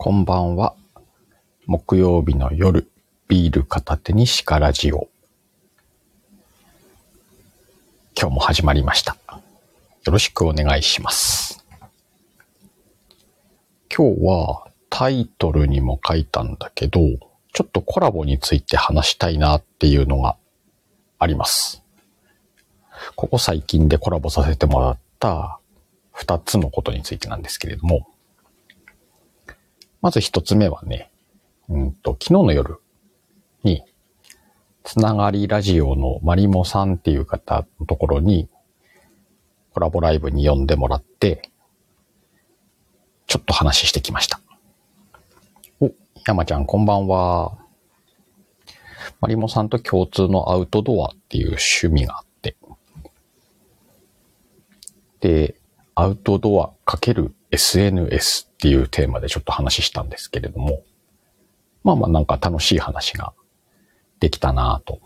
こんばんは。木曜日の夜、ビール片手にシカラジオ。今日も始まりました。よろしくお願いします。今日はタイトルにも書いたんだけど、ちょっとコラボについて話したいなっていうのがあります。ここ最近でコラボさせてもらった二つのことについてなんですけれども、まず一つ目はね、うんと、昨日の夜に、つながりラジオのマリモさんっていう方のところに、コラボライブに呼んでもらって、ちょっと話してきました。お、山ちゃんこんばんは。マリモさんと共通のアウトドアっていう趣味があって、で、アウトドア×。SNS っていうテーマでちょっと話したんですけれども、まあまあなんか楽しい話ができたなぁと。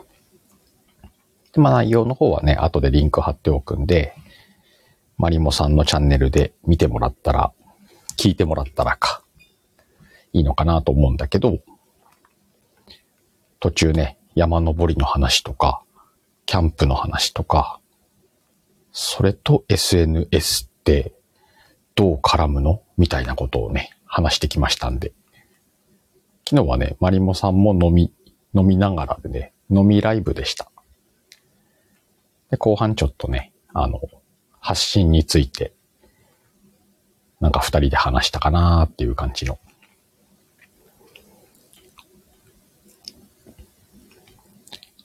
まあ内容の方はね、後でリンク貼っておくんで、マリモさんのチャンネルで見てもらったら、聞いてもらったらか、いいのかなと思うんだけど、途中ね、山登りの話とか、キャンプの話とか、それと SNS ってどう絡むの？みたいなことをね、話してきましたんで。昨日はね、マリモさんも飲み、飲みながらでね、飲みライブでした。で、後半ちょっとね、あの、発信について、なんか二人で話したかなーっていう感じの。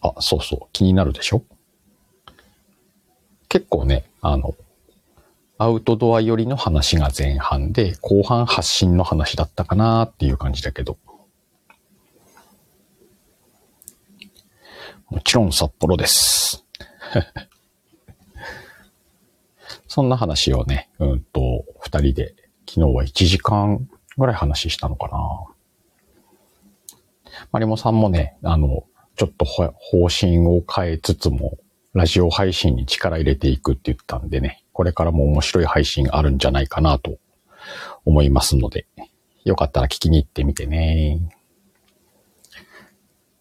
あ、そうそう、気になるでしょ？結構ね、あの、アウトドア寄りの話が前半で、後半発信の話だったかなっていう感じだけど。もちろん札幌です。そんな話をね、うんと、二人で、昨日は1時間ぐらい話したのかな。マリモさんもね、あの、ちょっと方針を変えつつも、ラジオ配信に力入れていくって言ったんでね、これからも面白い配信あるんじゃないかなと思いますので、よかったら聞きに行ってみてね。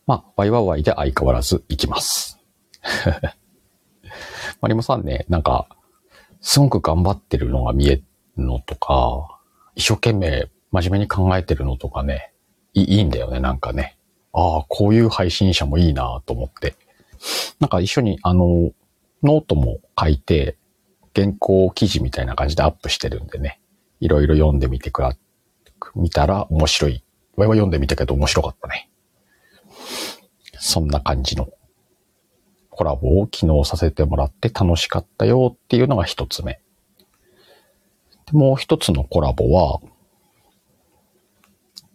まあ、ワイワワイで相変わらず行きます。マリモさんね、なんか、すごく頑張ってるのが見えるのとか、一生懸命真面目に考えてるのとかね、いいいんだよね、なんかね。ああ、こういう配信者もいいなと思って。なんか一緒にあの、ノートも書いて、原稿記事みたいな感じでアップしてるんでね、いろいろ読んでみてくら、見たら面白い。我々読んでみたけど面白かったね。そんな感じのコラボを昨日させてもらって楽しかったよっていうのが一つ目。でもう一つのコラボは、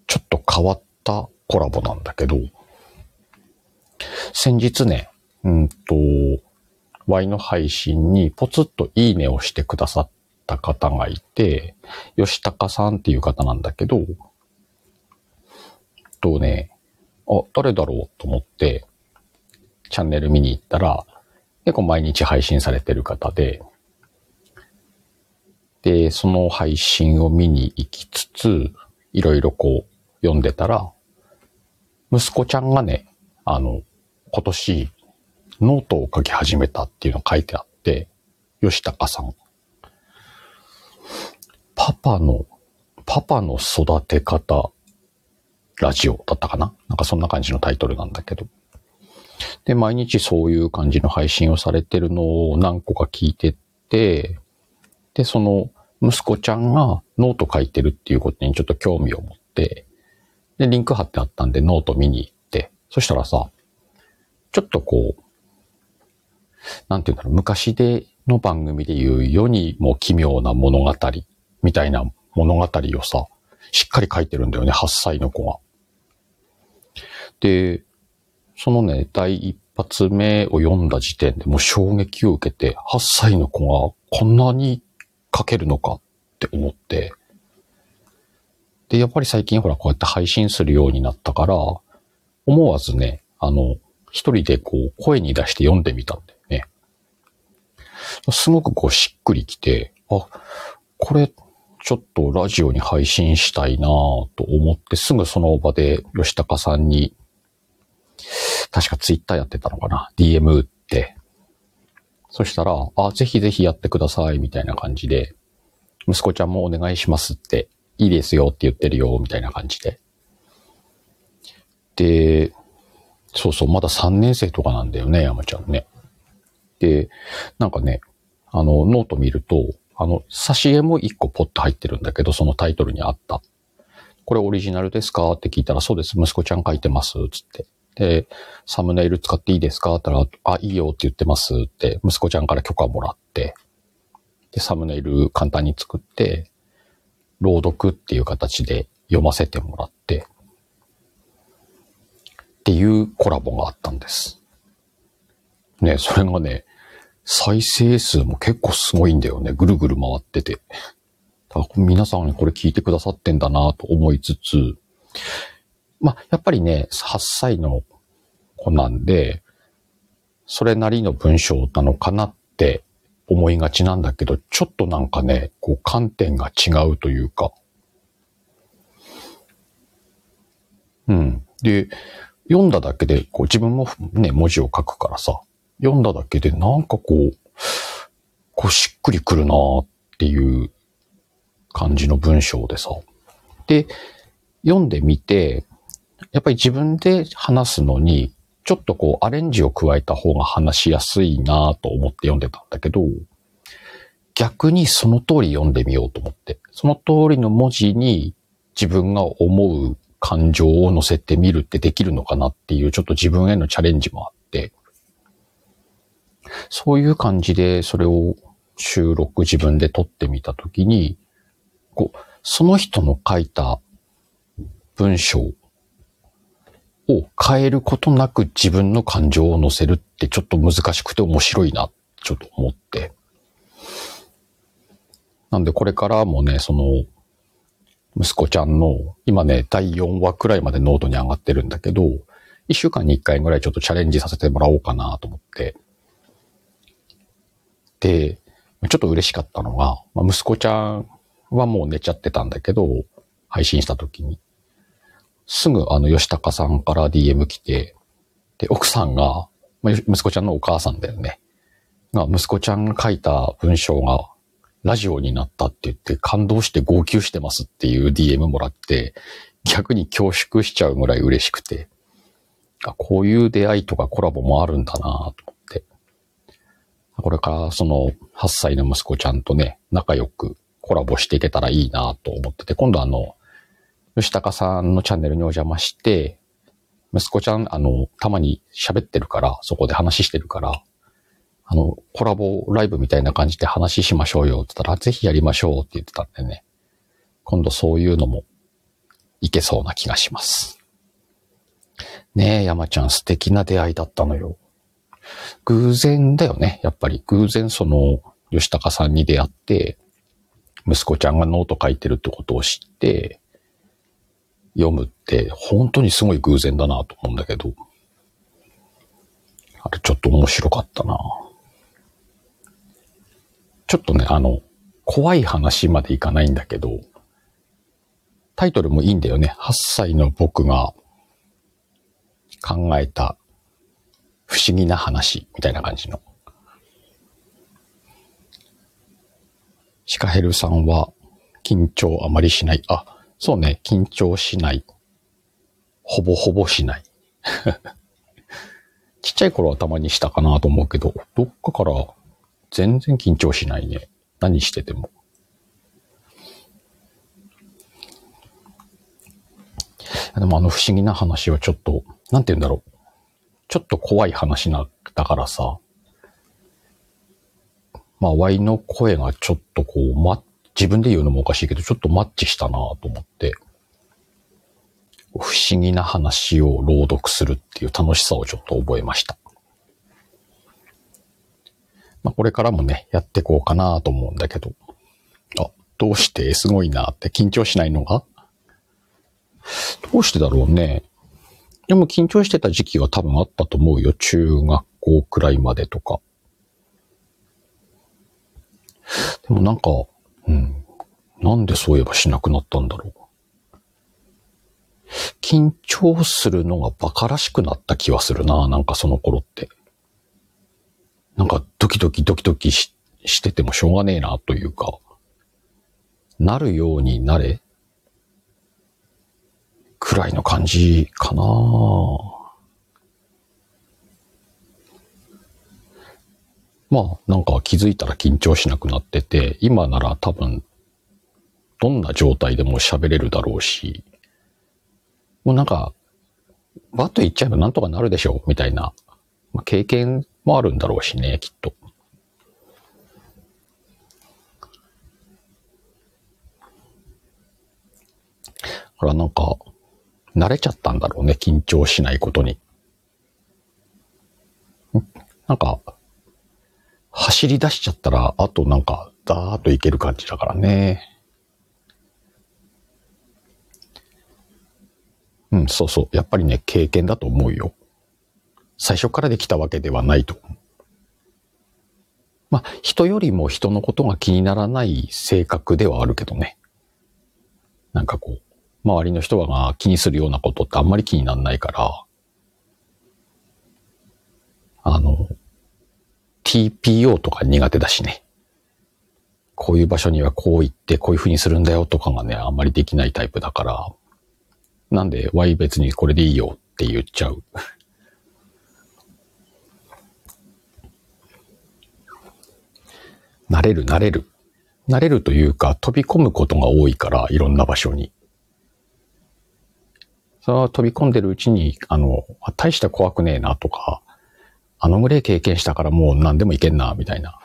ちょっと変わったコラボなんだけど、先日ね、うんと、Y の配信にポツッといいねをしてくださった方がいて、吉高さんっていう方なんだけど、とね、あ、誰だろうと思って、チャンネル見に行ったら、結構毎日配信されてる方で、で、その配信を見に行きつつ、いろいろこう読んでたら、息子ちゃんがね、あの、今年、ノートを書き始めたっていうのを書いてあって、吉高さん。パパの、パパの育て方ラジオだったかな？なんかそんな感じのタイトルなんだけど。で、毎日そういう感じの配信をされてるのを何個か聞いてって、で、その息子ちゃんがノート書いてるっていうことにちょっと興味を持って、で、リンク貼ってあったんでノート見に行って、そしたらさ、ちょっとこう、なんていうんだろう、昔での番組で言う世にも奇妙な物語みたいな物語をさ、しっかり書いてるんだよね、8歳の子が。で、そのね、第一発目を読んだ時点でもう衝撃を受けて、8歳の子がこんなに書けるのかって思って、で、やっぱり最近ほらこうやって配信するようになったから、思わずね、あの、一人でこう声に出して読んでみたんだよね。すごくこうしっくりきて、あ、これちょっとラジオに配信したいなと思って、すぐその場で吉高さんに、確かツイッターやってたのかな ?DM 打って。そしたら、あ、ぜひぜひやってください、みたいな感じで、息子ちゃんもお願いしますって、いいですよって言ってるよ、みたいな感じで。で、そうそう、まだ3年生とかなんだよね、山ちゃんね。で、なんかね、あの、ノート見ると、あの、挿絵も1個ポッと入ってるんだけど、そのタイトルにあった。これオリジナルですか？って聞いたら、そうです、息子ちゃん書いてます、つって。で、サムネイル使っていいですか？って言ったら、あ、いいよ。って言ってます。って、息子ちゃんから許可もらって、で、サムネイル簡単に作って、朗読っていう形で読ませてもらって、っていうコラボがあったんです。ね、それがね、再生数も結構すごいんだよね。ぐるぐる回ってて。だから皆さんにこれ聞いてくださってんだなと思いつつ、まあ、やっぱりね、8歳の子なんで、それなりの文章なのかなって思いがちなんだけど、ちょっとなんかね、こう観点が違うというか。うん。で、読んだだけで、こう自分もね、文字を書くからさ、読んだだけでなんかこう、こうしっくりくるなっていう感じの文章でさ。で、読んでみて、やっぱり自分で話すのに、ちょっとこうアレンジを加えた方が話しやすいなと思って読んでたんだけど、逆にその通り読んでみようと思って、その通りの文字に自分が思う感情を乗せてみるってできるのかなっていうちょっと自分へのチャレンジもあって、そういう感じでそれを収録自分で撮ってみたときに、こう、その人の書いた文章を変えることなく自分の感情を乗せるってちょっと難しくて面白いな、ちょっと思って。なんでこれからもね、その、息子ちゃんの、今ね、第4話くらいまでノートに上がってるんだけど、1週間に1回ぐらいちょっとチャレンジさせてもらおうかなと思って。で、ちょっと嬉しかったのが、まあ、息子ちゃんはもう寝ちゃってたんだけど、配信した時に。すぐあの、吉高さんから DM 来て、で、奥さんが、まあ、息子ちゃんのお母さんだよね。が、息子ちゃんが書いた文章がラジオになったって言って感動して号泣してますっていう DM もらって、逆に恐縮しちゃうぐらい嬉しくて、あこういう出会いとかコラボもあるんだなと思って。これからその8歳の息子ちゃんとね、仲良くコラボしていけたらいいなと思ってて、今度あの、吉高さんのチャンネルにお邪魔して、息子ちゃん、あの、たまに喋ってるから、そこで話してるから、あの、コラボライブみたいな感じで話しましょうよって言ったら、ぜひやりましょうって言ってたんでね。今度そういうのもいけそうな気がします。ねえ、山ちゃん素敵な出会いだったのよ。偶然だよね。やっぱり偶然その吉高さんに出会って、息子ちゃんがノート書いてるってことを知って、読むって本当にすごい偶然だなと思うんだけど、あれちょっと面白かったな。ちょっとね、あの、怖い話までいかないんだけど、タイトルもいいんだよね。8歳の僕が考えた不思議な話みたいな感じの。シカヘルさんは緊張あまりしない。あ、そうね、緊張しない。ほぼほぼしない。ちっちゃい頃はたまにしたかなと思うけど、どっかから全然緊張しないね。何してても。でもあの不思議な話はちょっと、なんて言うんだろう。ちょっと怖い話な、だからさ。まあ、ワイの声がちょっとこう、ま、自分で言うのもおかしいけど、ちょっとマッチしたなと思って。不思議な話を朗読するっていう楽しさをちょっと覚えました。まあ、これからもね、やってこうかなと思うんだけど。あ、どうして？すごいなって緊張しないのが？どうしてだろうね。でも緊張してた時期は多分あったと思うよ。中学校くらいまでとか。でもなんか、うん。なんでそういえばしなくなったんだろう。緊張するのが馬鹿らしくなった気はするな、なんかその頃って。なんかドキドキドキドキししててもしょうがねえなというか、なるようになれくらいの感じかなまあ、なんか気づいたら緊張しなくなってて、今なら多分、どんな状態でも喋れるだろうし、もうなんか、バッと言っちゃえばなんとかなるでしょう、みたいな、まあ、経験もあるんだろうしね、きっと。ほら、なんか、慣れちゃったんだろうね、緊張しないことに。なんか、走り出しちゃったら、あとなんか、ダーッといける感じだからね。うん、そうそう。やっぱりね、経験だと思うよ。最初からできたわけではないと。まあ、人よりも人のことが気にならない性格ではあるけどね。なんかこう、周りの人が気にするようなことってあんまり気にならないから、あの、TPO とか苦手だしね。こういう場所にはこう行ってこういう風にするんだよとかがね、あんまりできないタイプだから、なんで Y 別にこれでいいよって言っちゃう。慣れる慣れる。慣れるというか飛び込むことが多いからいろんな場所に。その飛び込んでるうちに、あの、大した怖くねえなとか、あの群れ経験したからもう何でもいけんな、みたいな。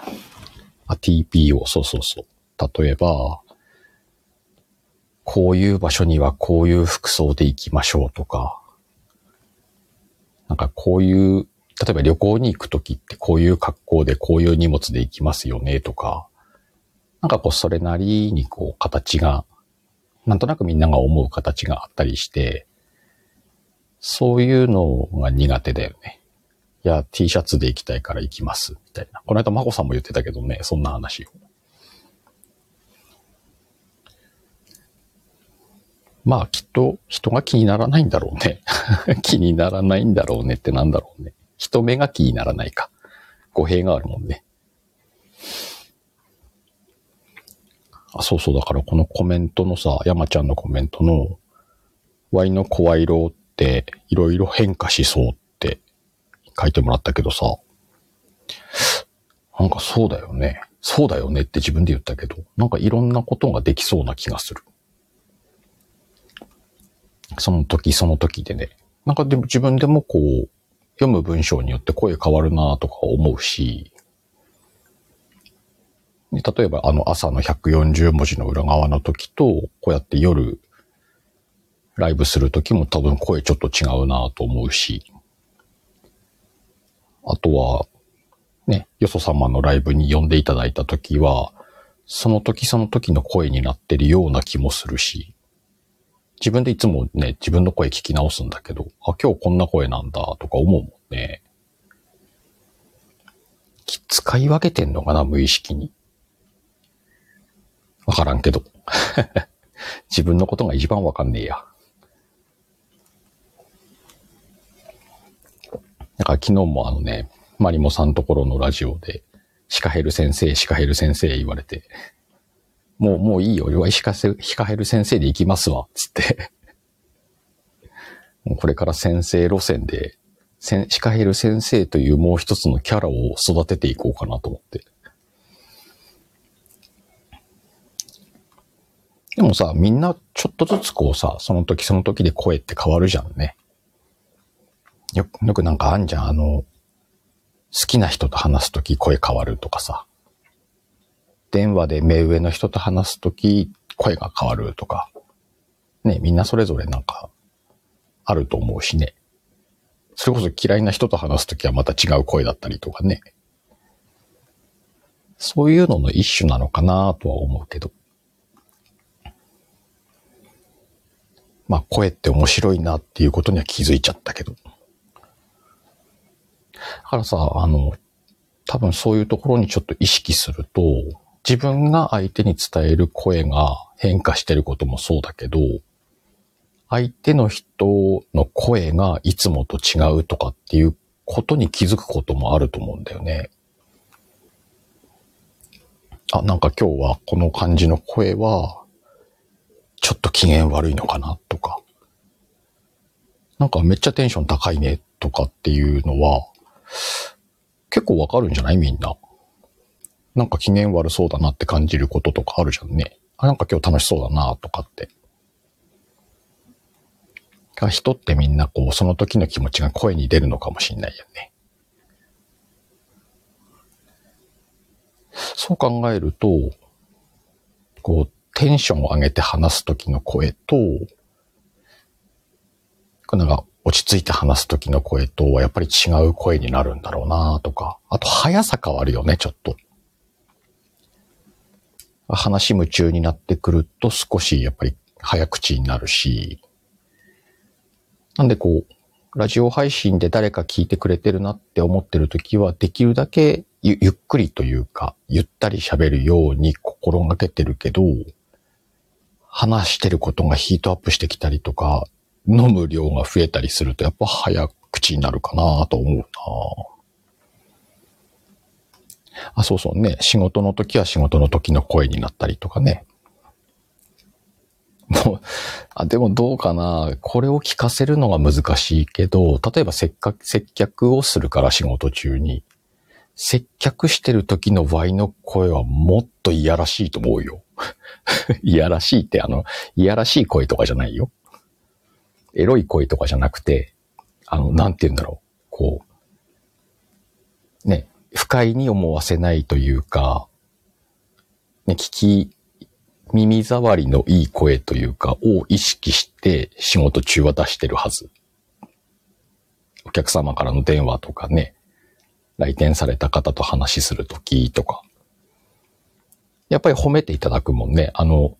あ、TPO、そうそうそう。例えば、こういう場所にはこういう服装で行きましょうとか、なんかこういう、例えば旅行に行くときってこういう格好でこういう荷物で行きますよねとか、なんかこうそれなりにこう形が、なんとなくみんなが思う形があったりして、そういうのが苦手だよね。いや、T シャツで行きたいから行きます、みたいな。この間、まこさんも言ってたけどね、そんな話を。まあ、きっと人が気にならないんだろうね。気にならないんだろうねってなんだろうね。人目が気にならないか。語弊があるもんね。あ、そうそう。だからこのコメントのさ、山ちゃんのコメントの、Y の声色っていろいろ変化しそうって書いてもらったけどさ、なんかそうだよね。そうだよねって自分で言ったけど、なんかいろんなことができそうな気がする。その時その時でね。なんかでも自分でもこう、読む文章によって声変わるなとか思うし、例えばあの朝の140文字の裏側の時と、こうやって夜ライブするときも多分声ちょっと違うなと思うし、あとは、ね、よそ様のライブに呼んでいただいたときは、その時その時の声になってるような気もするし、自分でいつもね、自分の声聞き直すんだけど、あ、今日こんな声なんだとか思うもんね。使い分けてんのかな、無意識に。わからんけど。自分のことが一番わかんねえや。だから昨日もあのね、マリモさんところのラジオで、シカヘル先生、シカヘル先生言われて、もう、もういいよ、俺はシカシカヘル先生で行きますわ、つって もうこれから先生路線で、シカヘル先生というもう一つのキャラを育てていこうかなと思って。でもさ、みんなちょっとずつこうさ、その時その時で声って変わるじゃんね。よく、よくなんかあんじゃん、あの、好きな人と話すとき声変わるとかさ。電話で目上の人と話すとき声が変わるとか。ね、みんなそれぞれなんか、あると思うしね。それこそ嫌いな人と話すときはまた違う声だったりとかね。そういうのの一種なのかなとは思うけど。まあ声って面白いなっていうことには気づいちゃったけど。だからさ、あの、多分そういうところにちょっと意識すると、自分が相手に伝える声が変化してることもそうだけど、相手の人の声がいつもと違うとかっていうことに気づくこともあると思うんだよね。あ、なんか今日はこの感じの声は、ちょっと機嫌悪いのかなとか、なんかめっちゃテンション高いねとかっていうのは、結構わかるんじゃない？みんな。なんか機嫌悪そうだなって感じることとかあるじゃんね。あ、なんか今日楽しそうだなとかって。人ってみんなこう、その時の気持ちが声に出るのかもしんないよね。そう考えると、こう、テンションを上げて話す時の声と、なんか落ち着いて話す時の声とはやっぱり違う声になるんだろうなとか、あと速さ変わるよね、ちょっと。話夢中になってくると少しやっぱり早口になるし、なんでこう、ラジオ配信で誰か聞いてくれてるなって思ってる時は、できるだけゆゆっくりというか、ゆったり喋るように心がけてるけど、話してることがヒートアップしてきたりとか、飲む量が増えたりするとやっぱ早口になるかなと思うなあ、そうそうね。仕事の時は仕事の時の声になったりとかね。もう、あ、でもどうかな。これを聞かせるのが難しいけど、例えばせっかく接客をするから仕事中に。接客してる時のワイの声はもっといやらしいと思うよ。いやらしいってあの、いやらしい声とかじゃないよ。エロい声とかじゃなくて、あの、なんて言うんだろう。こう、ね、不快に思わせないというか、ね、聞き、耳障りのいい声というか、を意識して仕事中は出してるはず。お客様からの電話とかね、来店された方と話しするときとか。やっぱり褒めていただくもんね。あの、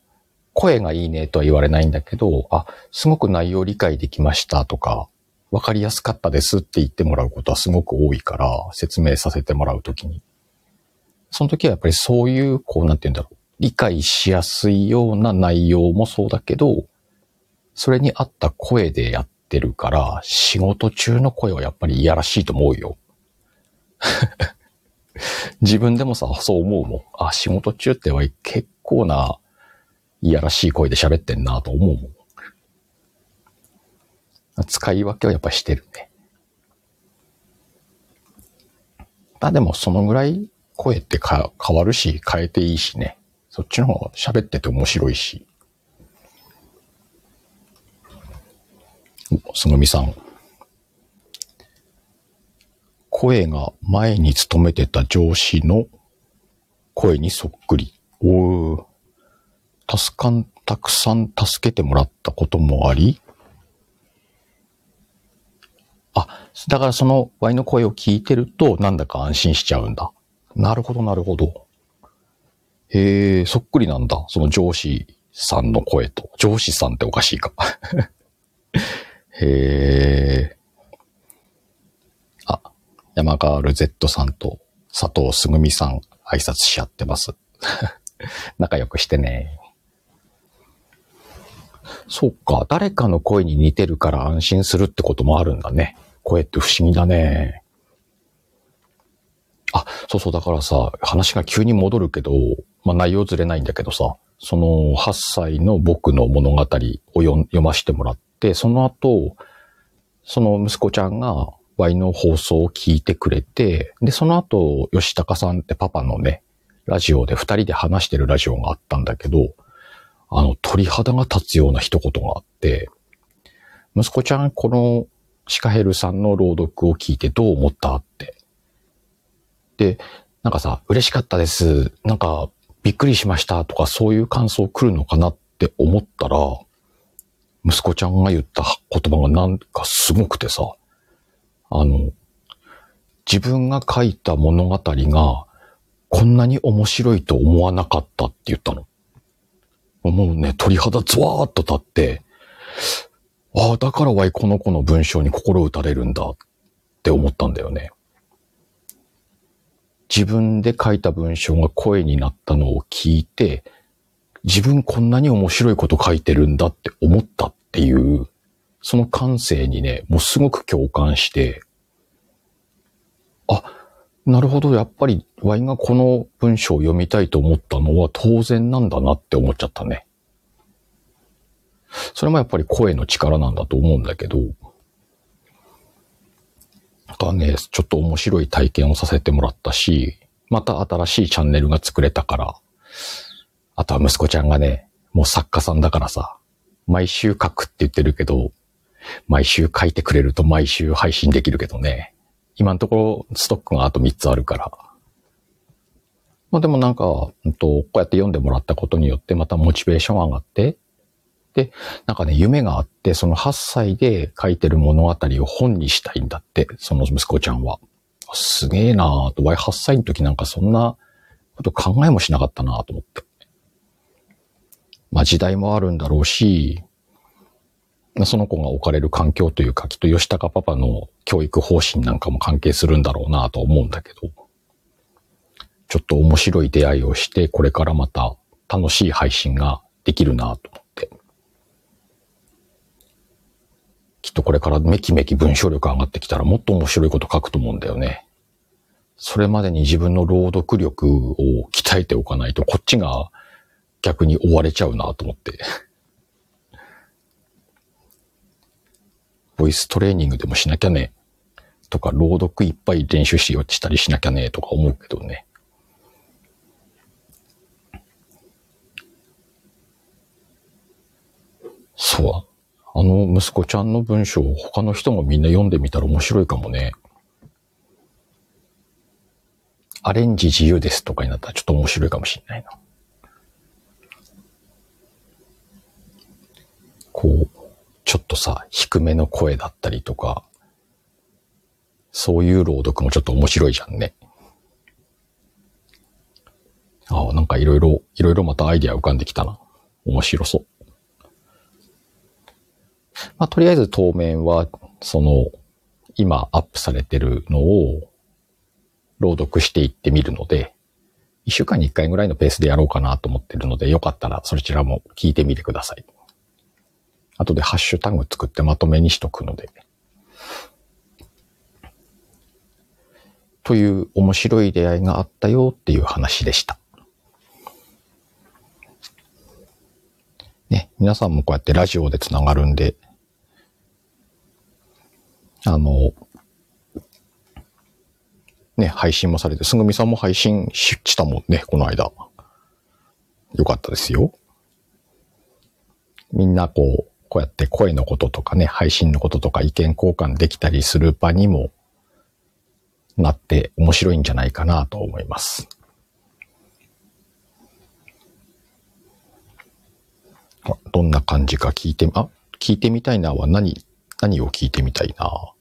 声がいいねとは言われないんだけど、あ、すごく内容理解できましたとか、わかりやすかったですって言ってもらうことはすごく多いから、説明させてもらうときに。その時はやっぱりそういう、こう、なんて言うんだろう。理解しやすいような内容もそうだけど、それに合った声でやってるから、仕事中の声はやっぱりいやらしいと思うよ。自分でもさ、そう思うもん。あ、仕事中っては結構ないやらしい声で喋ってんなと思うもん。使い分けはやっぱしてるね。まあでもそのぐらい声ってか変わるし変えていいしね。そっちの方が喋ってて面白いし。すぐみさん。声が前に勤めてた上司の声にそっくり。おー。助かん、たくさん助けてもらったこともあり、あ、だからその Y の声を聞いてるとなんだか安心しちゃうんだ。なるほど、なるほど。へえ、そっくりなんだ。その上司さんの声と。上司さんっておかしいか。へえ。あ、山ガール Z さんと佐藤すぐみさん挨拶し合ってます。仲良くしてね。そっか、誰かの声に似てるから安心するってこともあるんだね。声って不思議だね。あ、そうそう、だからさ、話が急に戻るけど、まあ内容ずれないんだけどさ、その8歳の僕の物語を読ませてもらって、その後、その息子ちゃんが Y の放送を聞いてくれて、で、その後、吉高さんってパパのね、ラジオで二人で話してるラジオがあったんだけど、あの、鳥肌が立つような一言があって、息子ちゃん、このシカヘルさんの朗読を聞いてどう思ったって。で、なんかさ、嬉しかったです。なんか、びっくりしましたとかそういう感想来るのかなって思ったら、息子ちゃんが言った言葉がなんかすごくてさ、あの、自分が書いた物語がこんなに面白いと思わなかったって言ったの。もうね、鳥肌ズワーっと立って、ああ、だからわいこの子の文章に心打たれるんだって思ったんだよね。自分で書いた文章が声になったのを聞いて、自分こんなに面白いこと書いてるんだって思ったっていう、その感性にね、もうすごく共感して、あ、なるほど、やっぱりワイがこの文章を読みたいと思ったのは当然なんだなって思っちゃったね。それもやっぱり声の力なんだと思うんだけど、なんかね、ちょっと面白い体験をさせてもらったし、また新しいチャンネルが作れたから、あとは息子ちゃんがね、もう作家さんだからさ、毎週書くって言ってるけど、毎週書いてくれると毎週配信できるけどね。今のところストックがあと3つあるから。まあでもなんか、うんと、こうやって読んでもらったことによってまたモチベーション上がって、で、なんかね、夢があって、その8歳で書いてる物語を本にしたいんだって、その息子ちゃんは。すげえなぁと、8歳の時なんかそんなこと考えもしなかったなぁと思って。まあ時代もあるんだろうし、その子が置かれる環境というか、きっと吉高パパの教育方針なんかも関係するんだろうなと思うんだけど、ちょっと面白い出会いをして、これからまた楽しい配信ができるなと思って。きっとこれからめきめき文章力上がってきたらもっと面白いこと書くと思うんだよね。それまでに自分の朗読力を鍛えておかないと、こっちが逆に追われちゃうなと思って。ボイストレーニングでもしなきゃね、とか、朗読いっぱい練習しようしたりしなきゃね、とか思うけどね。そう。あの息子ちゃんの文章を他の人もみんな読んでみたら面白いかもね。アレンジ自由ですとかになったらちょっと面白いかもしれないな。こう、ちょっとさ、低めの声だったりとか、そういう朗読もちょっと面白いじゃんね。ああ、なんかいろいろ、いろいろまたアイディア浮かんできたな。面白そう。まあ、とりあえず当面は、その、今アップされてるのを朗読していってみるので、一週間に一回ぐらいのペースでやろうかなと思ってるので、よかったらそちらも聞いてみてください。後でハッシュタグ作ってまとめにしとくので。という面白い出会いがあったよっていう話でした。ね、皆さんもこうやってラジオでつながるんで、あの、ね、配信もされて、すぐみさんも配信したもんね、この間。よかったですよ。みんなこう、こうやって声のこととかね、配信のこととか意見交換できたりする場にもなって面白いんじゃないかなと思います。どんな感じか聞いて、あ、聞いてみたいなは何、何を聞いてみたいな？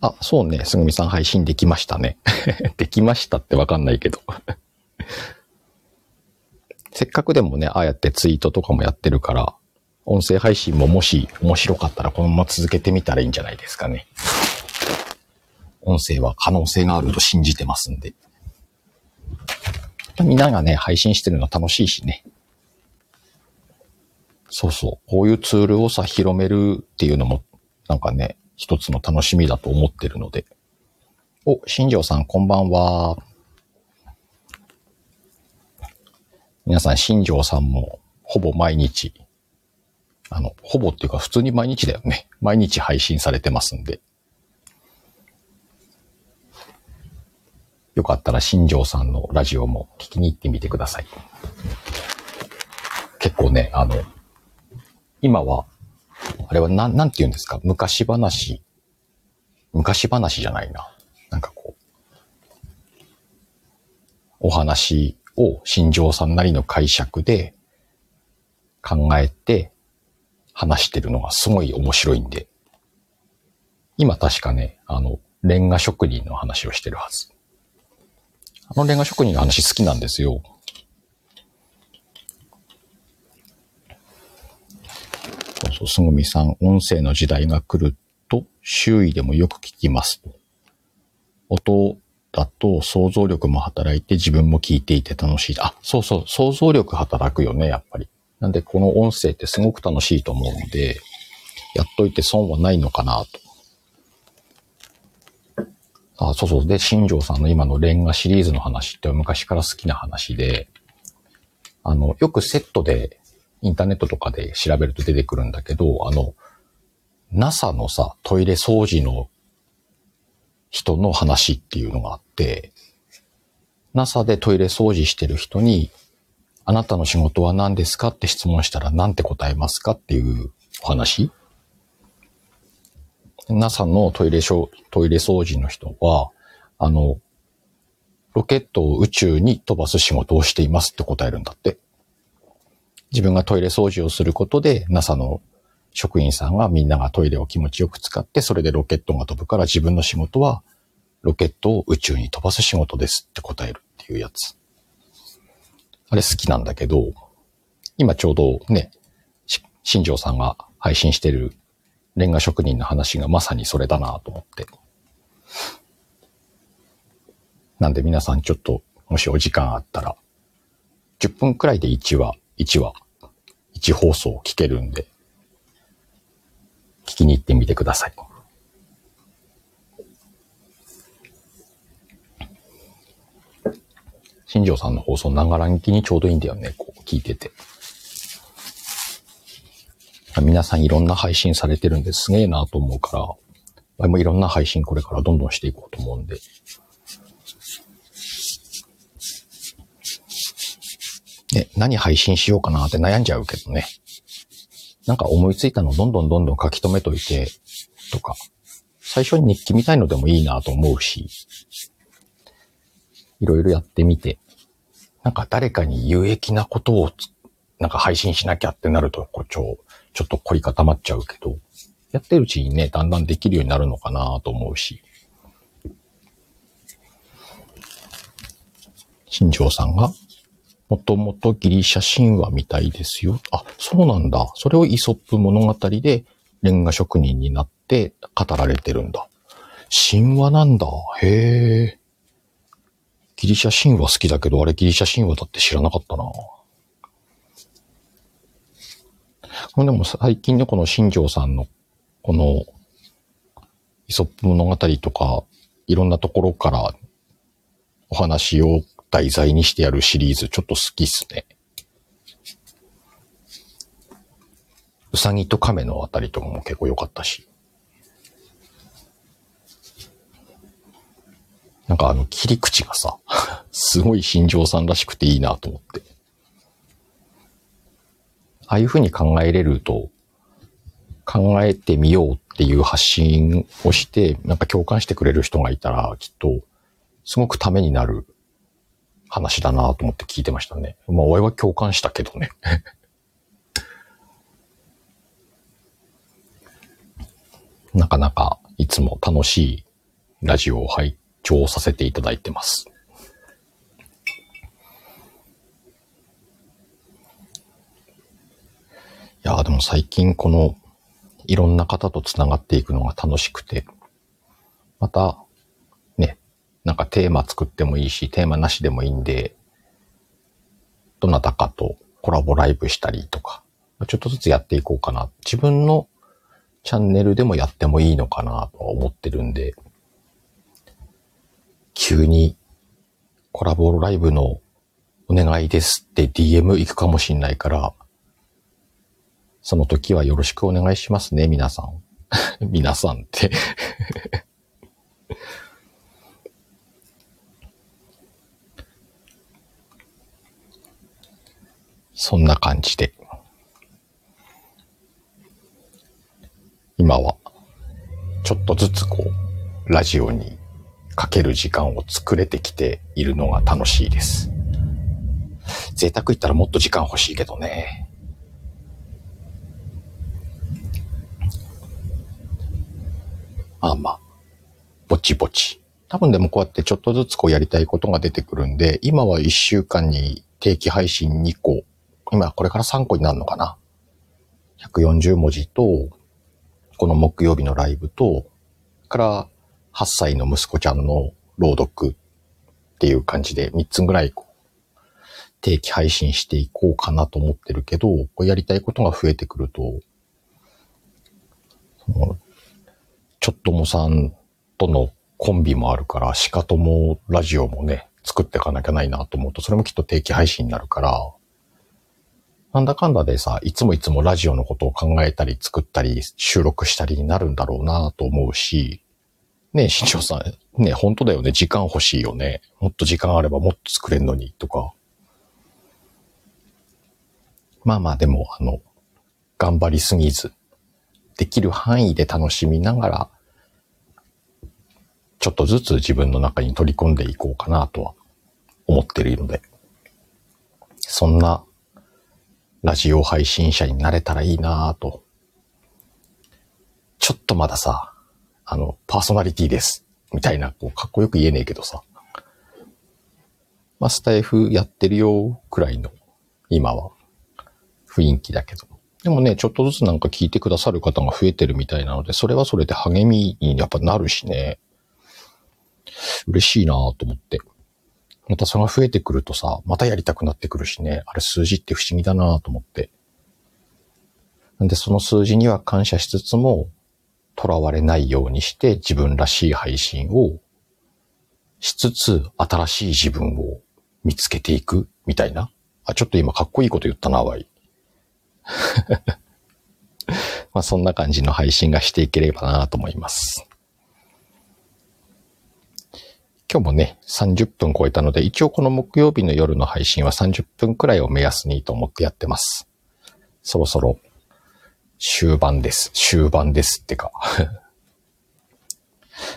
あ、そうね、すぐみさん配信できましたね。できましたってわかんないけどせっかくでもね、ああやってツイートとかもやってるから、音声配信ももし面白かったらこのまま続けてみたらいいんじゃないですかね。音声は可能性があると信じてますんで。みんながね、配信してるの楽しいしね。そうそう。こういうツールをさ、広めるっていうのも、なんかね、一つの楽しみだと思ってるので。お、新庄さんこんばんは。皆さん、新庄さんもほぼ毎日、あの、ほぼっていうか普通に毎日だよね。毎日配信されてますんで。よかったら新庄さんのラジオも聞きに行ってみてください。結構ね、あの、今は、あれはなん、なんて言うんですか？昔話。昔話じゃないな。なんかこう、お話を新庄さんなりの解釈で考えて話してるのがすごい面白いんで、今確かね、あの、レンガ職人の話をしてるはず。あのレンガ職人の話好きなんですよ。そうそう、すぐみさん、音声の時代が来ると周囲でもよく聞きますと。音だと想像力も働いて自分も聞いていて楽しい。あ、そうそう、想像力働くよね、やっぱり。なんでこの音声ってすごく楽しいと思うので、やっといて損はないのかなと。あ、そうそう。で、新庄さんの今のレンガシリーズの話って昔から好きな話で、あの、よくセットでインターネットとかで調べると出てくるんだけど、あの、NASA のさ、トイレ掃除の人の話っていうのがあって、NASA でトイレ掃除してる人に、あなたの仕事は何ですか？って質問したら何て答えますか？っていうお話 ?NASA のトイレトイレ掃除の人は、あの、ロケットを宇宙に飛ばす仕事をしていますって答えるんだって。自分がトイレ掃除をすることで NASA の職員さんがみんながトイレを気持ちよく使って、それでロケットが飛ぶから自分の仕事は、ロケットを宇宙に飛ばす仕事ですって答えるっていうやつ。あれ好きなんだけど、今ちょうどね、新庄さんが配信してるレンガ職人の話がまさにそれだなと思って。なんで皆さんちょっと、もしお時間あったら、10分くらいで1話、1話、1放送を聞けるんで、聞きに行ってみてください。新庄さんの放送ながら聞きにちょうどいいんだよね、こう聞いてて。皆さんいろんな配信されてるんですげえなと思うから、もいろんな配信これからどんどんしていこうと思うんで。ね、何配信しようかなって悩んじゃうけどね。なんか思いついたのどんどんどんどん書き留めといて、とか、最初に日記みたいのでもいいなと思うし、いろいろやってみて、なんか誰かに有益なことを、なんか配信しなきゃってなると、こうちょ、ちょっと凝り固まっちゃうけど、やってるうちにね、だんだんできるようになるのかなと思うし。新庄さんがもともとギリシャ神話みたいですよ。あ、そうなんだ。それをイソップ物語でレンガ職人になって語られてるんだ。神話なんだ。へえ。ギリシャ神話好きだけど、あれギリシャ神話だって知らなかったな。でも最近のこの新庄さんのこのイソップ物語とかいろんなところからお話を題材にしてやるシリーズちょっと好きっすね。うさぎと亀のあたりとかも結構良かったし。なんかあの切り口がさ、すごい新庄さんらしくていいなと思って。ああいう風に考えれると、考えてみようっていう発信をして、なんか共感してくれる人がいたら、きっと、すごくためになる話だなと思って聞いてましたね。まあ、俺は共感したけどね。なかなかいつも楽しいラジオを拝聴させていただいてます。いやでも最近このいろんな方と繋がっていくのが楽しくて、またなんかテーマ作ってもいいし、テーマなしでもいいんで、どなたかとコラボライブしたりとか、ちょっとずつやっていこうかな。自分のチャンネルでもやってもいいのかなと思ってるんで、急にコラボライブのお願いですって DM 行くかもしんないから、その時はよろしくお願いしますね、皆さん。皆さんって そんな感じで。今は、ちょっとずつこう、ラジオにかける時間を作れてきているのが楽しいです。贅沢言ったらもっと時間欲しいけどね。まあまあ、ぼちぼち。多分でもこうやってちょっとずつこうやりたいことが出てくるんで、今は1週間に定期配信2個今これから3個になるのかな？140文字と、この木曜日のライブと、から8歳の息子ちゃんの朗読っていう感じで3つぐらい定期配信していこうかなと思ってるけど、こうやりたいことが増えてくると、ちょっともさんとのコンビもあるから、しかともラジオもね、作っていかなきゃないなと思うと、それもきっと定期配信になるから、なんだかんだでさ、いつもいつもラジオのことを考えたり作ったり収録したりになるんだろうなと思うし、ねえ、新庄さん、ね本当だよね、時間欲しいよね。もっと時間あればもっと作れんのに、とか。まあまあでも、あの、頑張りすぎず、できる範囲で楽しみながら、ちょっとずつ自分の中に取り込んでいこうかなとは思っているので、そんなラジオ配信者になれたらいいなと。ちょっとまださ、あの、パーソナリティです。みたいな、こう、かっこよく言えねえけどさ。ま、スタイフやってるよ、くらいの、今は、雰囲気だけど。でもね、ちょっとずつなんか聞いてくださる方が増えてるみたいなので、それはそれで励みにやっぱなるしね。嬉しいなと思って。またそれが増えてくるとさ、またやりたくなってくるしね、あれ数字って不思議だなと思って。なんでその数字には感謝しつつも、囚われないようにして自分らしい配信をしつつ、新しい自分を見つけていくみたいな。あ、ちょっと今かっこいいこと言ったな、わい。まあそんな感じの配信がしていければなと思います。今日もね、30分超えたので、一応この木曜日の夜の配信は30分くらいを目安にと思ってやってます。そろそろ終盤です。終盤ですってか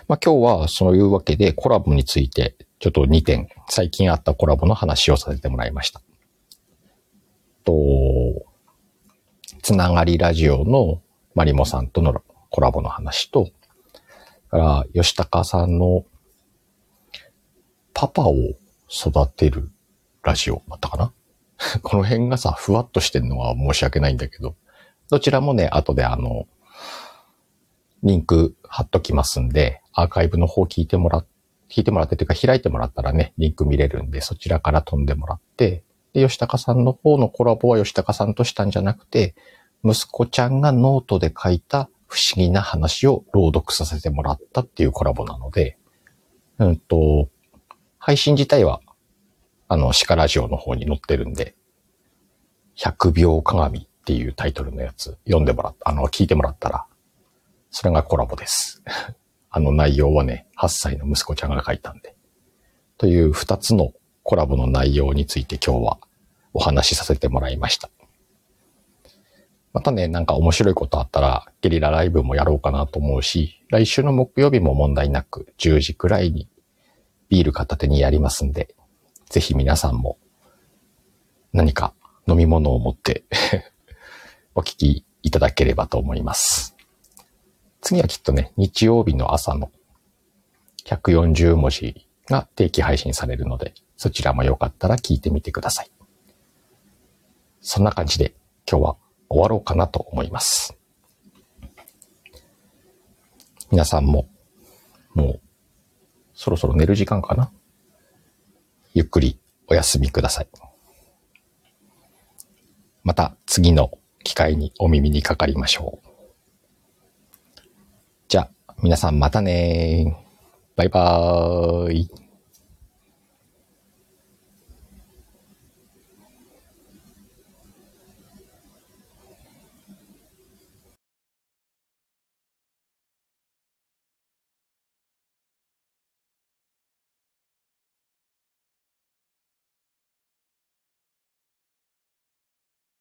まあ今日はそういうわけでコラボについてちょっと2点、最近あったコラボの話をさせてもらいました。と、つながりラジオのマリモさんとのコラボの話と、から、吉高さんのパパを育てるラジオだったかな？この辺がさ、ふわっとしてんのは申し訳ないんだけど、どちらもね、後であの、リンク貼っときますんで、アーカイブの方聞いてもら、聞いてもらってというか開いてもらったらね、リンク見れるんで、そちらから飛んでもらって、で、吉高さんの方のコラボは吉高さんとしたんじゃなくて、息子ちゃんがノートで書いた不思議な話を朗読させてもらったっていうコラボなので、うんと、配信自体は、あの、シカラジオの方に載ってるんで、100秒鏡っていうタイトルのやつ読んでもらった、あの、聞いてもらったら、それがコラボです。あの内容はね、8歳の息子ちゃんが書いたんで。という2つのコラボの内容について今日はお話しさせてもらいました。またね、なんか面白いことあったら、ゲリラライブもやろうかなと思うし、来週の木曜日も問題なく10時くらいにビール片手にやりますんで、ぜひ皆さんも何か飲み物を持って お聞きいただければと思います。次はきっとね、日曜日の朝の140文字が定期配信されるので、そちらもよかったら聞いてみてください。そんな感じで今日は終わろうかなと思います。皆さんももうそろそろ寝る時間かな？ゆっくりお休みください。また次の機会にお耳にかかりましょう。じゃあ、皆さんまたねバイバーイ。